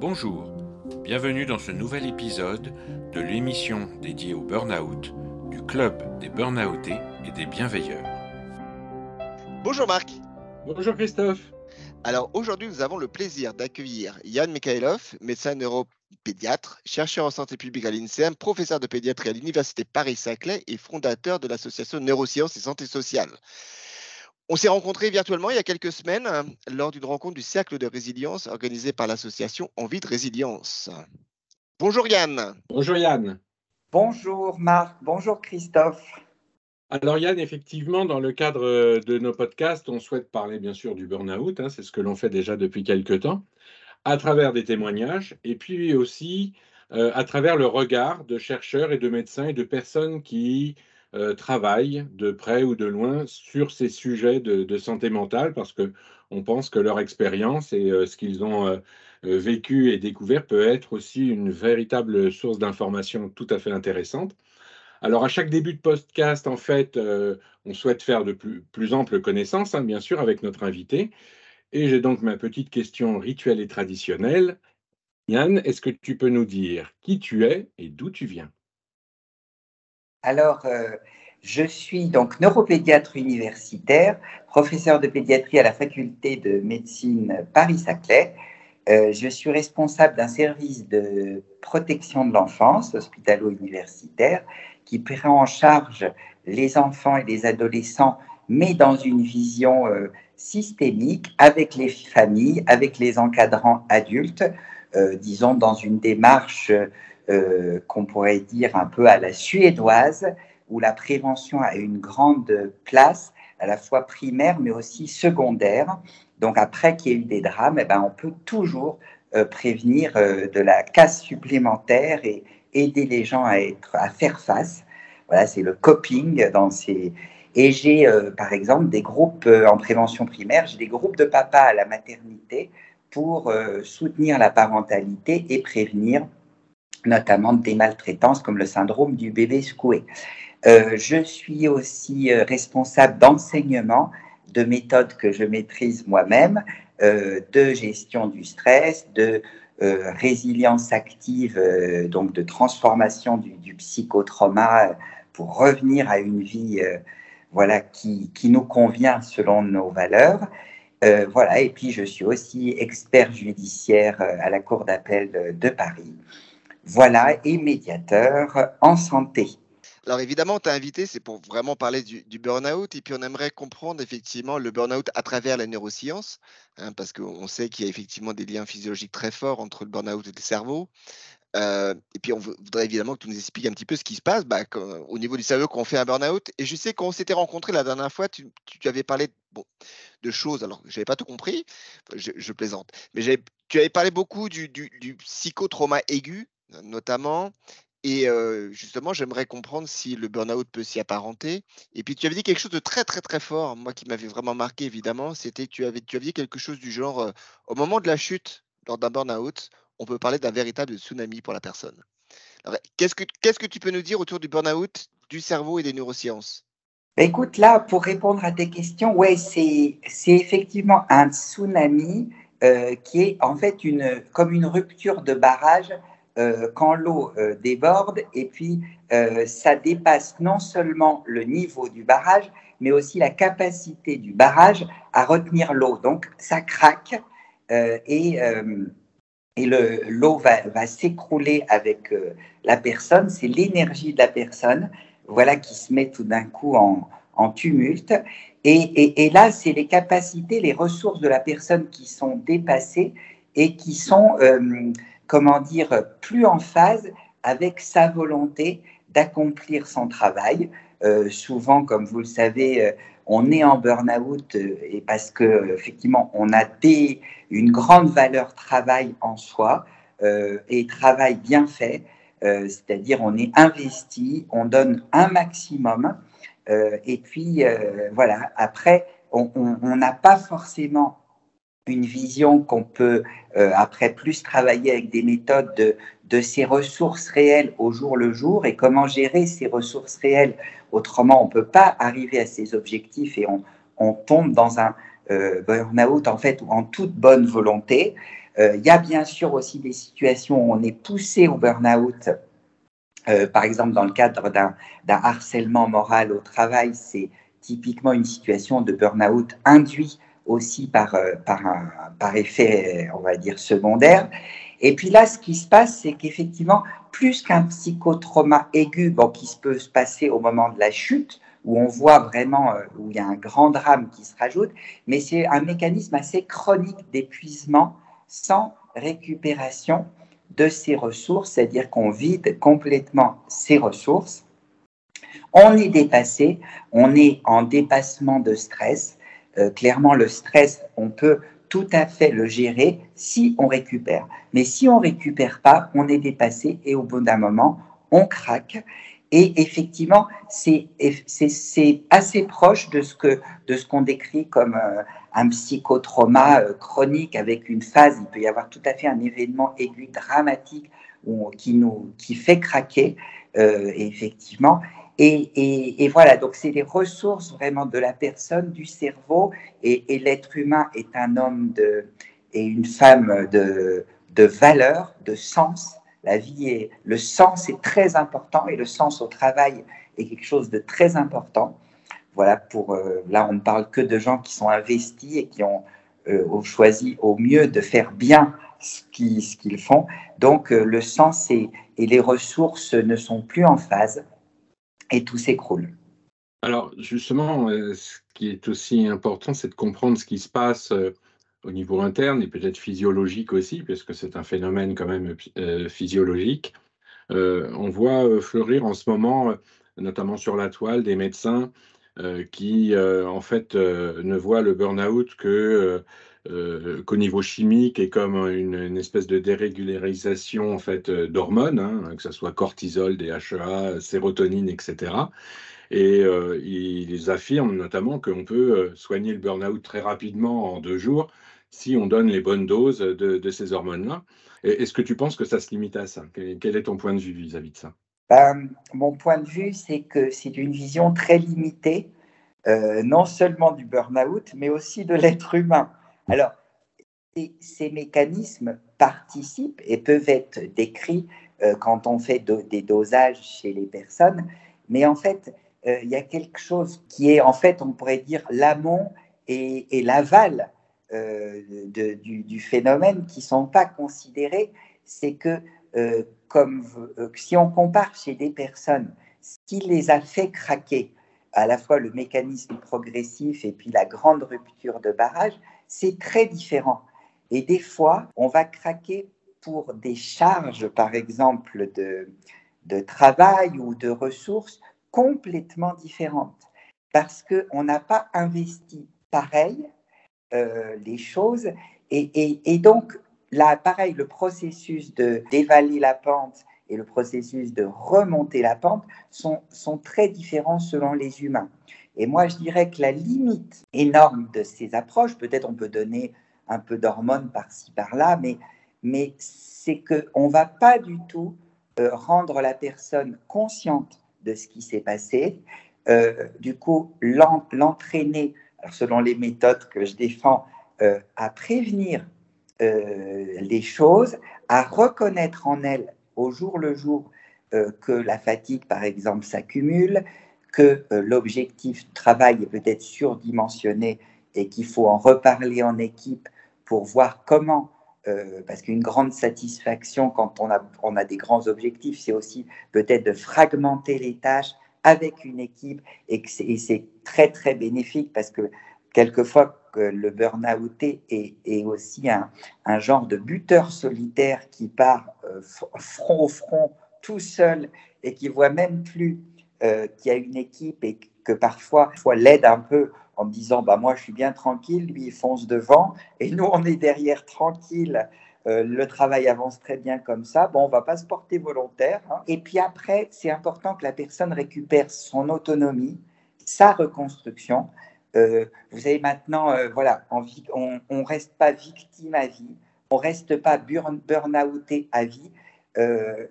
Bonjour, bienvenue dans ce nouvel épisode de l'émission dédiée au burn-out du Club des Burnoutés et des Bienveilleurs. Bonjour Marc. Bonjour Christophe. Alors aujourd'hui, nous avons le plaisir d'accueillir Yann Mikhailov, médecin neuropédiatre, chercheur en santé publique à l'INSERM, professeur de pédiatrie à l'Université Paris-Saclay et fondateur de l'association Neurosciences et Santé sociale. On s'est rencontrés virtuellement il y a quelques semaines hein, lors d'une rencontre du Cercle de résilience organisée par l'association Envie de résilience. Bonjour Yann. Bonjour Yann. Bonjour Marc, bonjour Christophe. Alors Yann, effectivement, dans le cadre de nos podcasts, on souhaite parler bien sûr du burn-out, hein, c'est ce que l'on fait déjà depuis quelques temps, à travers des témoignages, et puis aussi euh, à travers le regard de chercheurs et de médecins et de personnes qui euh, travaillent de près ou de loin sur ces sujets de, santé mentale parce que on pense que leur expérience et euh, ce qu'ils ont euh, vécu et découvert peut être aussi une véritable source d'information tout à fait intéressante. Alors à chaque début de podcast, en fait, on souhaite faire de plus, amples connaissances, hein, bien sûr, avec notre invité. Et j'ai donc ma petite question rituelle et traditionnelle. Yann, est-ce que tu peux nous dire qui tu es et d'où tu viens? Alors, euh, je suis donc neuropédiatre universitaire, professeur de pédiatrie à la faculté de médecine Paris-Saclay. Euh, je suis responsable d'un service de protection de l'enfance hospitalo-universitaire qui prend en charge les enfants et les adolescents, mais dans une vision euh, systémique avec les familles, avec les encadrants adultes, disons dans une démarche euh, qu'on pourrait dire un peu à la suédoise, où la prévention a une grande place, à la fois primaire mais aussi secondaire. Donc après qu'il y ait eu des drames, eh ben, on peut toujours euh, prévenir euh, de la casse supplémentaire et aider les gens à, être, à faire face. Voilà, c'est le coping dans ces... Et j'ai, par exemple, des groupes en prévention primaire, j'ai des groupes de papas à la maternité pour soutenir la parentalité et prévenir notamment des maltraitances comme le syndrome du bébé secoué. Euh, je suis aussi euh, responsable d'enseignement de méthodes que je maîtrise moi-même, euh, de gestion du stress, de résilience active, donc de transformation du, du, psychotrauma pour revenir à une vie voilà, qui, qui, nous convient selon nos valeurs. voilà, et puis je suis aussi expert judiciaire à la Cour d'appel de Paris. Voilà, et médiateur en santé. Alors évidemment, tu as invité, c'est pour vraiment parler du, burn-out, et puis on aimerait comprendre effectivement le burn-out à travers la neuroscience, hein, parce qu'on sait qu'il y a effectivement des liens physiologiques très forts entre le burn-out et le cerveau. Euh, et puis on voudrait évidemment que tu nous expliques un petit peu ce qui se passe bah, au niveau du cerveau quand on fait un burn-out. Et je sais qu'on s'était rencontrés la dernière fois, tu, avais parlé de choses, alors je n'avais pas tout compris, je, plaisante, mais tu avais parlé beaucoup du, du, du psychotrauma aigu notamment. Et justement, j'aimerais comprendre si le burn-out peut s'y apparenter. Et puis, tu avais dit quelque chose de très, très, très fort, moi qui m'avait vraiment marqué, évidemment. C'était tu avais, tu avais dit quelque chose du genre au moment de la chute, lors d'un burn-out, on peut parler d'un véritable tsunami pour la personne. Qu'est-ce que, qu'est-ce que tu peux nous dire autour du burn-out, du cerveau et des neurosciences? Bah, Écoute, là, pour répondre à tes questions, ouais, c'est, c'est effectivement un tsunami qui est en fait une, comme une rupture de barrage euh, quand l'eau euh, déborde et puis euh, ça dépasse non seulement le niveau du barrage, mais aussi la capacité du barrage à retenir l'eau. Donc ça craque et, et l'eau va, va s'écrouler avec la personne. C'est l'énergie de la personne voilà, qui se met tout d'un coup en, en tumulte. Et, et, et là, c'est les capacités, les ressources de la personne qui sont dépassées et qui sont comment dire, plus en phase avec sa volonté d'accomplir son travail. Euh, souvent, comme vous le savez, euh, on est en burn-out euh, et parce que effectivement, on a des, une grande valeur travail en soi et travail bien fait, c'est-à-dire on est investi, on donne un maximum et puis voilà. Après, on n'a pas forcément une vision qu'on peut euh, après plus travailler avec des méthodes de, de ces ressources réelles au jour le jour et comment gérer ces ressources réelles. Autrement, on ne peut pas arriver à ces objectifs et on, on tombe dans un burn-out en fait en toute bonne volonté. Il y a bien sûr aussi des situations où on est poussé au burn-out par exemple, dans le cadre d'un harcèlement moral au travail, c'est typiquement une situation de burn-out induit aussi par, par, un, par effet, on va dire, secondaire. Et puis là, ce qui se passe, c'est qu'effectivement, plus qu'un psychotrauma aigu bon, qui peut se passer au moment de la chute, où on voit vraiment, euh, où il y a un grand drame qui se rajoute, mais c'est un mécanisme assez chronique d'épuisement sans récupération de ses ressources, c'est-à-dire qu'on vide complètement ses ressources. On est dépassé, on est en dépassement de stress. Euh, clairement, le stress, on peut tout à fait le gérer si on récupère. Mais si on récupère pas, on est dépassé et au bout d'un moment, on craque. Et effectivement, c'est assez proche de ce que de qu'on décrit comme euh, un psychotrauma euh, chronique avec une phase. Il peut y avoir tout à fait un événement aigu dramatique qui nous qui fait craquer. Euh, effectivement, et, voilà, donc c'est les ressources vraiment de la personne, du cerveau, et, l'être humain est un homme et une femme de, de valeur, de sens. La vie est, le sens est très important et le sens au travail est quelque chose de très important. Voilà, pour euh, là, on ne parle que de gens qui sont investis et qui ont, euh, choisi au mieux de faire bien ce qu'ils font. Donc, euh, le sens et les ressources ne sont plus en phase et tout s'écroule. Alors justement, euh, ce qui est aussi important, c'est de comprendre ce qui se passe euh, au niveau interne et peut-être physiologique aussi, puisque c'est un phénomène quand même euh, physiologique. on voit fleurir en ce moment, notamment sur la toile, des médecins qui en fait ne voient le burn-out que qu'au niveau chimique et comme une, espèce de dérégularisation en fait d'hormones, hein, que ce soit cortisol, DHEA, sérotonine, etc. Et euh, ils affirment notamment qu'on peut euh, soigner le burn-out très rapidement en deux jours si on donne les bonnes doses de, ces hormones-là. Est-ce que tu penses que ça se limite à ça? Quel est ton point de vue vis-à-vis de ça? Ben, Mon point de vue, c'est que c'est une vision très limitée, euh, non seulement du burn-out, mais aussi de l'être humain. Alors, ces mécanismes participent et peuvent être décrits euh, quand on fait des dosages chez les personnes, mais en fait, euh, il y a quelque chose qui est, en fait, on pourrait dire l'amont et, l'aval euh, du, phénomène qui ne sont pas considérés. C'est que, comme si on compare chez des personnes, ce qui les a fait craquer, à la fois le mécanisme progressif et puis la grande rupture de barrage, c'est très différent. Et des fois, on va craquer pour des charges, par exemple, de, de travail ou de ressources complètement différentes, parce qu'on n'a pas investi pareil euh, les choses. Et, et, donc, là, pareil, le processus de d'évaluer la pente et le processus de remonter la pente sont, sont très différents selon les humains. Et moi, je dirais que la limite énorme de ces approches, peut-être on peut donner un peu d'hormones par-ci, par-là, mais, mais c'est qu'on ne va pas du tout euh, rendre la personne consciente de ce qui s'est passé. Euh, du coup, l'entraîner, selon les méthodes que je défends, euh, à prévenir les choses, à reconnaître en elle au jour le jour que la fatigue, par exemple, s'accumule, que euh, l'objectif travail est peut-être surdimensionné et qu'il faut en reparler en équipe pour voir comment, euh, parce qu'une grande satisfaction quand on a, on a des grands objectifs, c'est aussi peut-être de fragmenter les tâches avec une équipe et, c'est très très bénéfique parce que quelquefois que le burn-out est, est, aussi un, un, genre de buteur solitaire qui part euh, front au front tout seul et qui voit même plus euh, qu'il y a une équipe et que parfois, il l'aide un peu en disant bah, Moi, je suis bien tranquille, lui, il fonce devant, et nous, on est derrière tranquille. Euh, le travail avance très bien comme ça. Bon, on va pas se porter volontaire. Hein. Et puis après, c'est important que la personne récupère son autonomie, sa reconstruction. Euh, vous savez, maintenant, voilà, on ne reste pas victime à vie, on reste pas burn-outé à vie.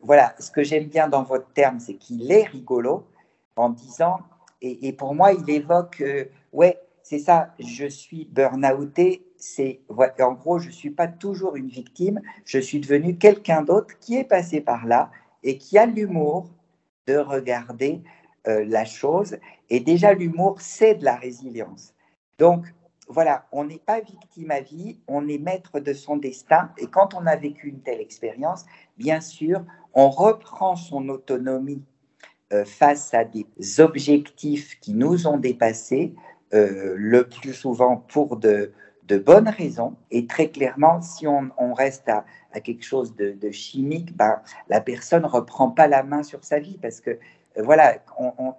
voilà, ce que j'aime bien dans votre terme, c'est qu'il est rigolo en disant, et, pour moi, il évoque, euh, ouais, c'est ça, je suis burn-outé, c'est en gros, je ne suis pas toujours une victime, je suis devenu quelqu'un d'autre qui est passé par là et qui a l'humour de regarder euh, la chose. Et déjà, l'humour, c'est de la résilience. Donc, voilà, on n'est pas victime à vie, on est maître de son destin. Et quand on a vécu une telle expérience, bien sûr, on reprend son autonomie face à des objectifs qui nous ont dépassés, euh, le plus souvent pour de, bonnes raisons. Et très clairement, si on, reste à, quelque chose de, chimique, ben, la personne ne reprend pas la main sur sa vie parce que euh, voilà,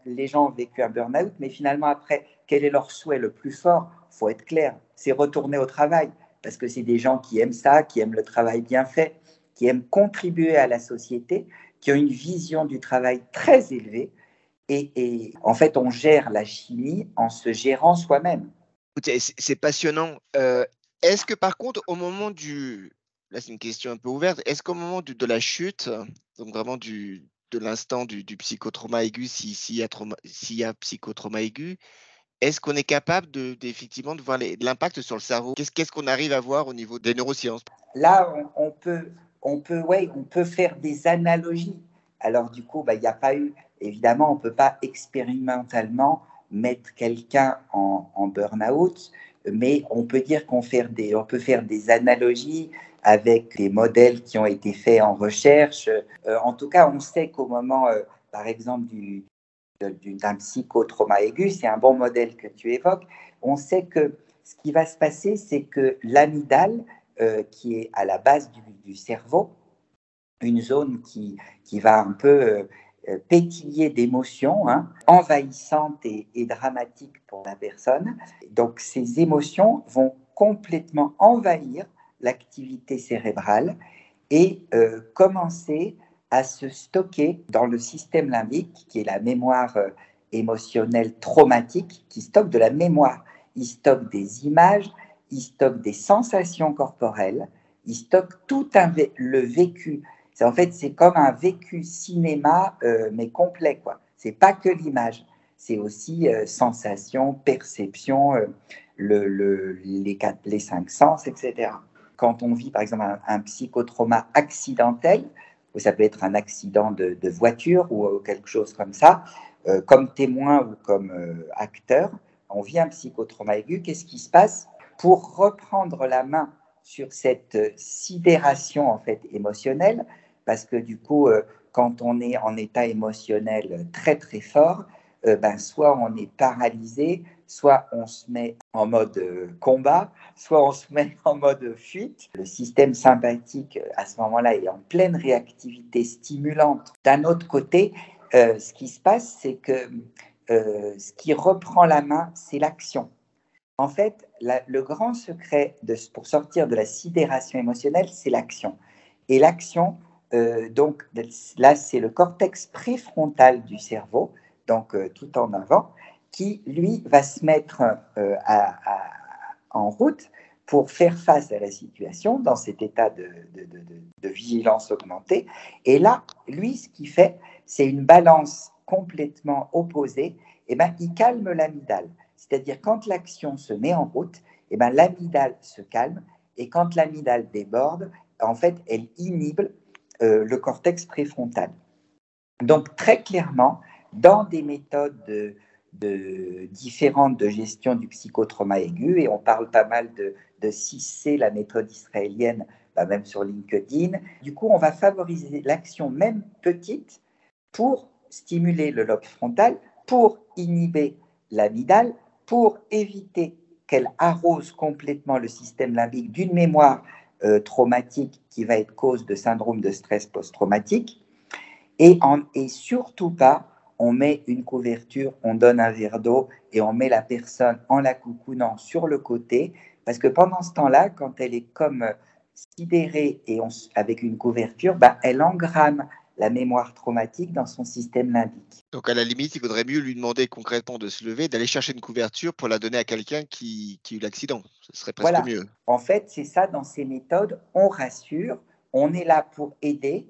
les gens ont vécu un burn-out, mais finalement, après, quel est leur souhait le plus fort? Faut être clair, c'est retourner au travail, parce que c'est des gens qui aiment ça, qui aiment le travail bien fait, qui aiment contribuer à la société, qui ont une vision du travail très élevée. Et, en fait, on gère la chimie en se gérant soi-même. C'est passionnant. Euh, est-ce que par contre, au moment du... Là, c'est une question un peu ouverte. Est-ce qu'au moment de la chute, donc vraiment du, de l'instant du, psychotrauma aigu, s'il y, a y a psychotrauma aigu, est-ce qu'on est capable de, effectivement de voir l'impact sur le cerveau? Qu'est-ce qu'on arrive à voir au niveau des neurosciences? Là, on, peut, on, peut, ouais, on peut faire des analogies. Alors du coup, bah, il n'y a pas eu, évidemment, on ne peut pas expérimentalement mettre quelqu'un en, burn-out, mais on peut dire qu'on on peut faire des analogies avec des modèles qui ont été faits en recherche. Euh, en tout cas, on sait qu'au moment, euh, par exemple, du, d'un psychotrauma aigu, c'est un bon modèle que tu évoques, on sait que ce qui va se passer, c'est que l'amygdale, euh, qui est à la base du, cerveau, une zone qui, qui va un peu pétiller d'émotions, hein, envahissantes et, dramatiques pour la personne. Donc ces émotions vont complètement envahir l'activité cérébrale et euh, commencer à se stocker dans le système limbique, qui est la mémoire euh, émotionnelle traumatique, qui stocke de la mémoire. Il stocke des images, il stocke des sensations corporelles, il stocke tout un le vécu. En fait, c'est comme un vécu cinéma, euh, mais complet. quoi. C'est pas que l'image, c'est aussi sensations, perceptions, le, le, les, les cinq sens, etc quand on vit par exemple un, psychotrauma accidentel, ou ça peut être un accident de, voiture ou, quelque chose comme ça, euh, comme témoin ou comme euh, acteur, on vit un psychotrauma aigu, qu'est-ce qui se passe? Pour reprendre la main sur cette sidération en fait émotionnelle, parce que du coup, euh, quand on est en état émotionnel très très fort, ben, soit on est paralysé, soit on se met en mode euh, combat, soit on se met en mode fuite. Le système sympathique, euh, à ce moment-là, est en pleine réactivité stimulante. D'un autre côté, euh, ce qui se passe, c'est que ce qui reprend la main, c'est l'action. En fait, le grand secret de, pour sortir de la sidération émotionnelle, c'est l'action. Et l'action, donc là, c'est le cortex préfrontal du cerveau, donc tout en avant, qui, lui, va se mettre euh, en route pour faire face à la situation dans cet état de, vigilance augmentée. Et là, lui, ce qu'il fait, c'est une balance complètement opposée. Et eh ben, il calme l'amygdale. C'est-à-dire, quand l'action se met en route, eh ben, l'amygdale se calme. Et quand l'amygdale déborde, en fait, elle inhibe euh, le cortex préfrontal. Donc, très clairement, dans des méthodes de, de, différentes de gestion du psychotrauma aigu et on parle pas mal de, de 6C, la méthode israélienne, bah, même sur LinkedIn. Du coup, on va favoriser l'action même petite pour stimuler le lobe frontal, pour inhiber l'amygdale, pour éviter qu'elle arrose complètement le système limbique d'une mémoire euh, traumatique qui va être cause de syndrome de stress post-traumatique et, et surtout pas on met une couverture, on donne un verre d'eau et on met la personne en la coucounant sur le côté. Parce que pendant ce temps-là, quand elle est comme euh, sidérée et avec une couverture, bah, elle engramme la mémoire traumatique dans son système limbique. Donc à la limite, il vaudrait mieux lui demander concrètement de se lever, d'aller chercher une couverture pour la donner à quelqu'un qui, a eu l'accident. Ce serait presque mieux. En fait, c'est ça, dans ces méthodes, on rassure, on est là pour aider,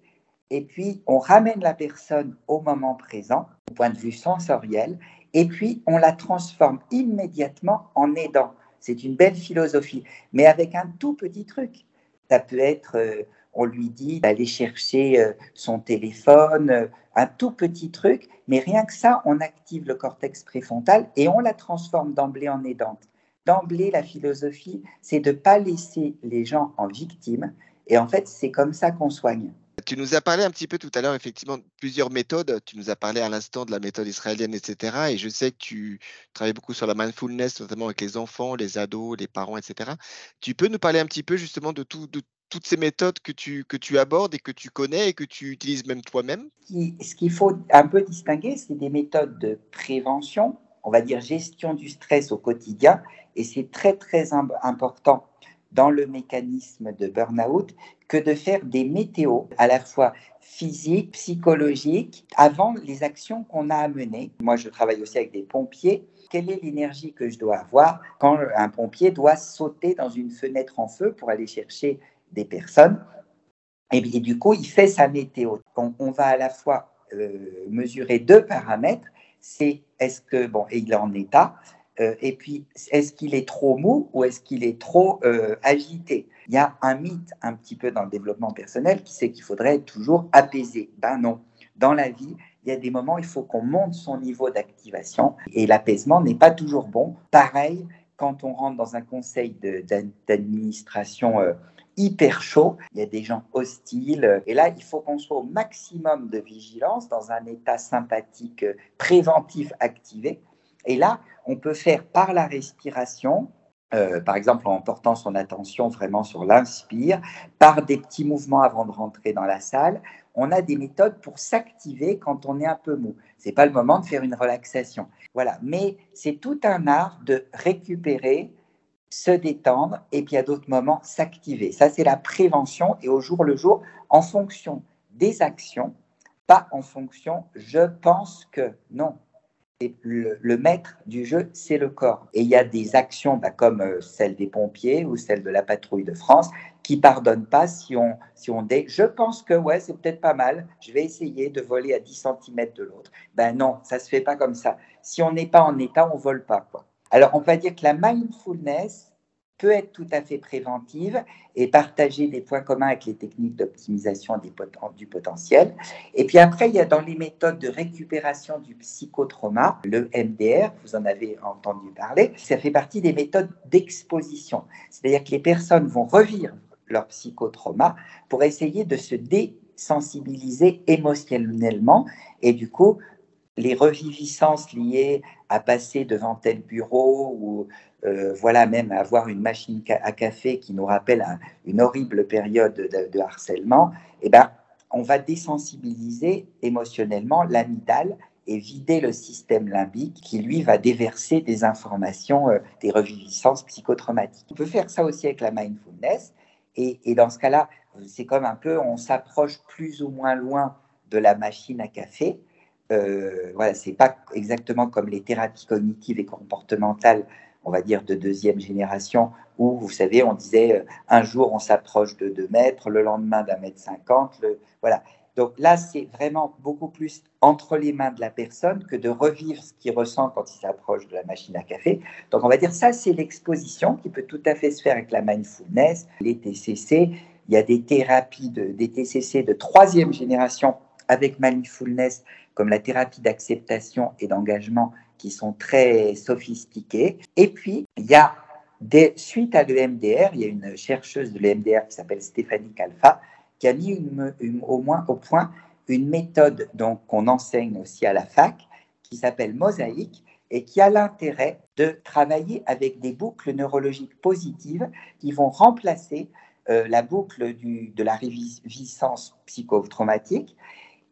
et puis on ramène la personne au moment présent, au point de vue sensoriel, et puis on la transforme immédiatement en aidant. C'est une belle philosophie, mais avec un tout petit truc. Ça peut être, euh, on lui dit d'aller chercher euh, son téléphone, euh, un tout petit truc, mais rien que ça, on active le cortex préfrontal et on la transforme d'emblée en aidante. D'emblée, la philosophie, c'est de ne pas laisser les gens en victime, et en fait, c'est comme ça qu'on soigne. Tu nous as parlé un petit peu tout à l'heure, effectivement, de plusieurs méthodes. Tu nous as parlé à l'instant de la méthode israélienne, etc. Et je sais que tu travailles beaucoup sur la mindfulness, notamment avec les enfants, les ados, les parents, etc. Tu peux nous parler un petit peu justement de, tout, toutes ces méthodes que tu, que tu abordes et que tu connais et que tu utilises même toi-même? Ce qu'il faut un peu distinguer, c'est des méthodes de prévention, on va dire gestion du stress au quotidien. Et c'est très, très important dans le mécanisme de burn-out que de faire des météos à la fois physiques, psychologiques, avant les actions qu'on a à mener. Moi, je travaille aussi avec des pompiers. Quelle est l'énergie que je dois avoir quand un pompier doit sauter dans une fenêtre en feu pour aller chercher des personnes et, du coup, il fait sa météo. On, on va à la fois euh, mesurer deux paramètres. C'est est-ce que, bon, et il est en état, euh, et puis, est-ce qu'il est trop mou ou est-ce qu'il est trop euh, agité? Il y a un mythe un petit peu dans le développement personnel qui c'est qu'il faudrait toujours apaisé. Ben non. Dans la vie, il y a des moments où il faut qu'on monte son niveau d'activation et l'apaisement n'est pas toujours bon. Pareil, quand on rentre dans un conseil d'administration hyper chaud, il y a des gens hostiles. Et là, il faut qu'on soit au maximum de vigilance dans un état sympathique préventif activé et là, on peut faire par la respiration, euh, par exemple en portant son attention vraiment sur l'inspire, par des petits mouvements avant de rentrer dans la salle. On a des méthodes pour s'activer quand on est un peu mou. Ce n'est pas le moment de faire une relaxation. Voilà, mais c'est tout un art de récupérer, se détendre et puis à d'autres moments s'activer. Ça, c'est la prévention et au jour le jour, en fonction des actions, pas en fonction je pense que. Non, le, maître du jeu, c'est le corps. Et il y a des actions bah, comme euh, celle des pompiers ou celle de la patrouille de France qui pardonnent pas si on, si on dit je pense que ouais, c'est peut-être pas mal, je vais essayer de voler à 10 cm de l'autre. Ben non, ça se fait pas comme ça. Si on n'est pas en état, on vole pas. Quoi. Alors on va dire que la mindfulness, peut être tout à fait préventive et partager des points communs avec les techniques d'optimisation du potentiel. Et puis après, il y a dans les méthodes de récupération du psychotrauma, le MDR, vous en avez entendu parler, ça fait partie des méthodes d'exposition. C'est-à-dire que les personnes vont revivre leur psychotrauma pour essayer de se désensibiliser émotionnellement et du coup les reviviscences liées à passer devant tel bureau ou euh, voilà même avoir une machine à café qui nous rappelle une horrible période de, harcèlement, eh ben, on va désensibiliser émotionnellement l'amygdale et vider le système limbique qui, lui, va déverser des informations, euh, des reviviscences psychotraumatiques. On peut faire ça aussi avec la mindfulness. Et dans ce cas-là, c'est comme un peu, on s'approche plus ou moins loin de la machine à café. Euh, voilà, c'est pas exactement comme les thérapies cognitives et comportementales, on va dire de deuxième génération, où vous savez, on disait euh, un jour on s'approche de 2 mètres, le lendemain d'un mètre 50, voilà. Donc là, c'est vraiment beaucoup plus entre les mains de la personne que de revivre ce qu'il ressent quand il s'approche de la machine à café. Donc on va dire ça, c'est l'exposition qui peut tout à fait se faire avec la mindfulness, les TCC. Il y a des thérapies, de, des TCC de troisième génération avec mindfulness comme la thérapie d'acceptation et d'engagement qui sont très sophistiquées. Et puis, il y a des, suite à l'EMDR, il y a une chercheuse de l'EMDR qui s'appelle Stéphanie Calfa qui a mis au moins au point une méthode qu'on enseigne aussi à la fac qui s'appelle Mosaïque et qui a l'intérêt de travailler avec des boucles neurologiques positives qui vont remplacer euh, la boucle de la réviscence psychotraumatique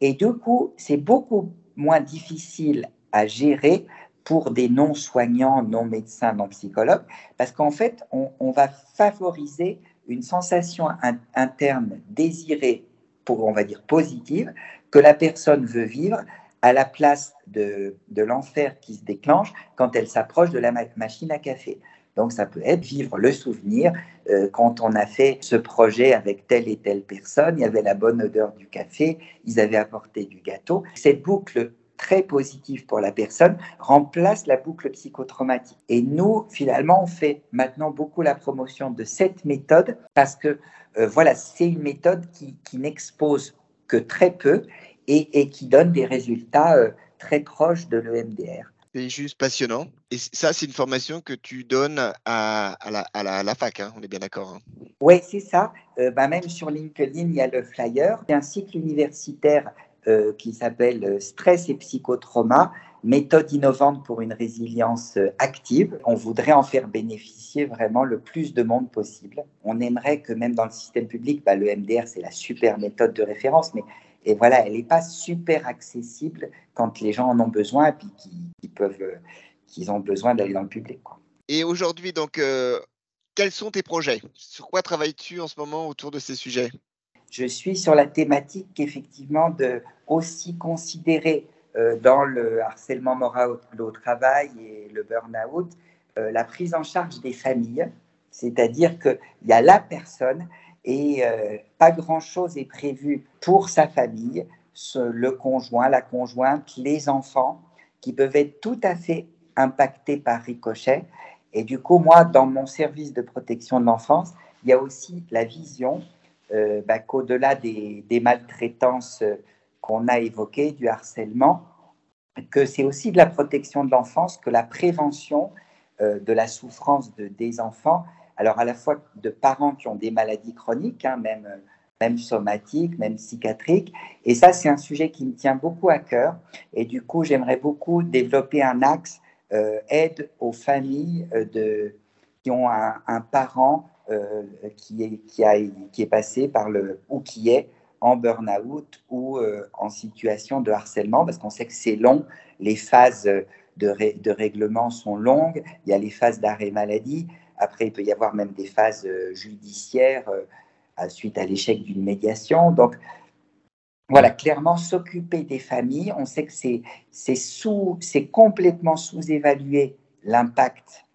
et du coup, c'est beaucoup moins difficile à gérer pour des non-soignants, non-médecins, non-psychologues, parce qu'en fait, on, va favoriser une sensation interne désirée, pour, on va dire, positive, que la personne veut vivre à la place de, de l'enfer qui se déclenche quand elle s'approche de la machine à café. Donc ça peut être vivre le souvenir euh, quand on a fait ce projet avec telle et telle personne, il y avait la bonne odeur du café, ils avaient apporté du gâteau. Cette boucle très positive pour la personne, remplace la boucle psychotraumatique. Et nous, finalement, on fait maintenant beaucoup la promotion de cette méthode parce que, euh, voilà, c'est une méthode qui, n'expose que très peu et, qui donne des résultats euh, très proches de l'EMDR. C'est juste passionnant. Et ça, c'est une formation que tu donnes à, la, fac, hein, on est bien d'accord. Hein. Oui, c'est ça. Euh, bah, même sur LinkedIn, il y a le flyer. C'est un cycle universitaire euh, qui s'appelle euh, Stress et psychotrauma, méthode innovante pour une résilience active. On voudrait en faire bénéficier vraiment le plus de monde possible. On aimerait que même dans le système public, bah, le MDR, c'est la super méthode de référence, mais et voilà, elle n'est pas super accessible quand les gens en ont besoin et puis qu'ils peuvent, euh, qu'ils ont besoin d'aller dans le public. Quoi. Et aujourd'hui, donc, euh, quels sont tes projets? Sur quoi travailles-tu en ce moment autour de ces sujets? Je suis sur la thématique effectivement de aussi considérer euh, dans le harcèlement moral au travail et le burn-out la prise en charge des familles, c'est-à-dire qu'il y a la personne et euh, pas grand-chose est prévu pour sa famille, le conjoint, la conjointe, les enfants, qui peuvent être tout à fait impactés par ricochet. Et du coup, moi, dans mon service de protection de l'enfance, il y a aussi la vision euh, bah, qu'au-delà des, maltraitances euh, qu'on a évoquées, du harcèlement, que c'est aussi de la protection de l'enfance, que la prévention de la souffrance de, des enfants alors à la fois de parents qui ont des maladies chroniques, hein, même, même somatiques, même psychiatriques. Et ça, c'est un sujet qui me tient beaucoup à cœur. Et du coup, j'aimerais beaucoup développer un axe euh, aide aux familles euh, de, qui ont un, parent euh, qui, est, qui, a, qui est passé par le, ou qui est en burn-out ou en situation de harcèlement, parce qu'on sait que c'est long, les phases de, de, règlement sont longues, il y a les phases d'arrêt maladie, après, il peut y avoir même des phases euh, judiciaires euh, suite à l'échec d'une médiation. Donc, voilà, clairement, s'occuper des familles, on sait que c'est complètement sous-évalué l'impact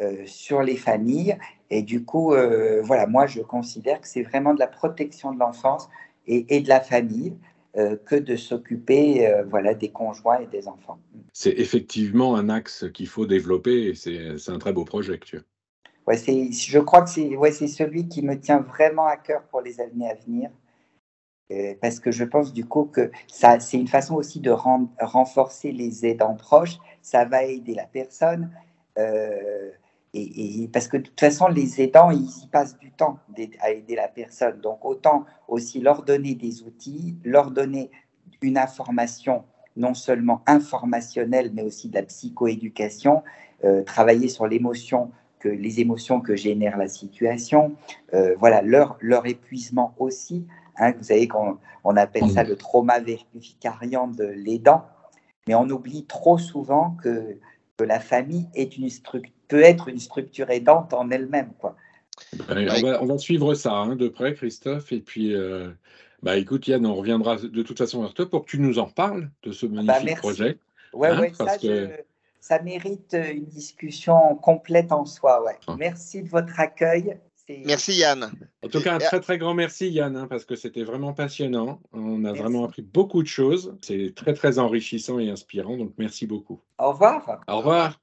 euh, sur les familles. Et du coup, voilà, moi, je considère que c'est vraiment de la protection de l'enfance et, et, de la famille que de s'occuper, voilà, des conjoints et des enfants. C'est effectivement un axe qu'il faut développer et c'est un très beau projet que tu as ouais, je crois que c'est ouais, celui qui me tient vraiment à cœur pour les années à venir. Euh, parce que je pense du coup que ça, c'est une façon aussi de renforcer les aidants proches. Ça va aider la personne. Euh, et, parce que de toute façon, les aidants, ils y passent du temps à aider la personne. Donc, autant aussi leur donner des outils, leur donner une information non seulement informationnelle, mais aussi de la psychoéducation, euh, travailler sur l'émotion les émotions que génère la situation, euh, voilà, leur, leur épuisement aussi. Hein, vous savez qu'on on appelle ça le trauma vicariant de l'aidant, mais on oublie trop souvent que, que la famille est une peut être une structure aidante en elle-même. Quoi. Ben, on, va, suivre ça hein, de près, Christophe, et puis. Euh, bah écoute Yann, on reviendra de toute façon vers toi pour que tu nous en parles de ce bah, magnifique projet. Ouais, hein, ouais, ça, que ça mérite euh, une discussion complète en soi. Ouais. Ah. Merci de votre accueil. Merci Yann. En tout cas, un très très grand merci Yann, hein, parce que c'était vraiment passionnant. On a vraiment appris beaucoup de choses. C'est très très enrichissant et inspirant, donc merci beaucoup. Au revoir. Au revoir.